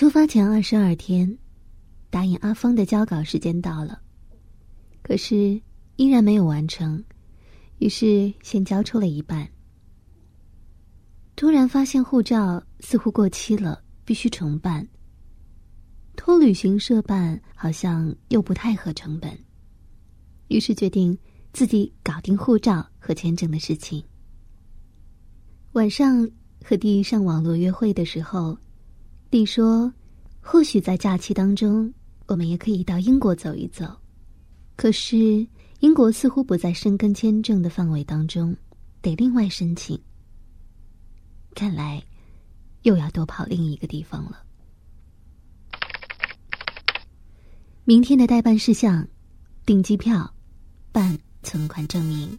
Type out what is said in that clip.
出发前二十二天，答应阿芳的交稿时间到了，可是依然没有完成，于是先交出了一半。突然发现护照似乎过期了，必须重办。托旅行社办好像又不太合成本，于是决定自己搞定护照和签证的事情。晚上和弟上网络约会的时候。弟说：“或许在假期当中，我们也可以到英国走一走。可是英国似乎不在申根签证的范围当中，得另外申请。看来又要多跑另一个地方了。明天的代办事项：订机票、办存款证明。”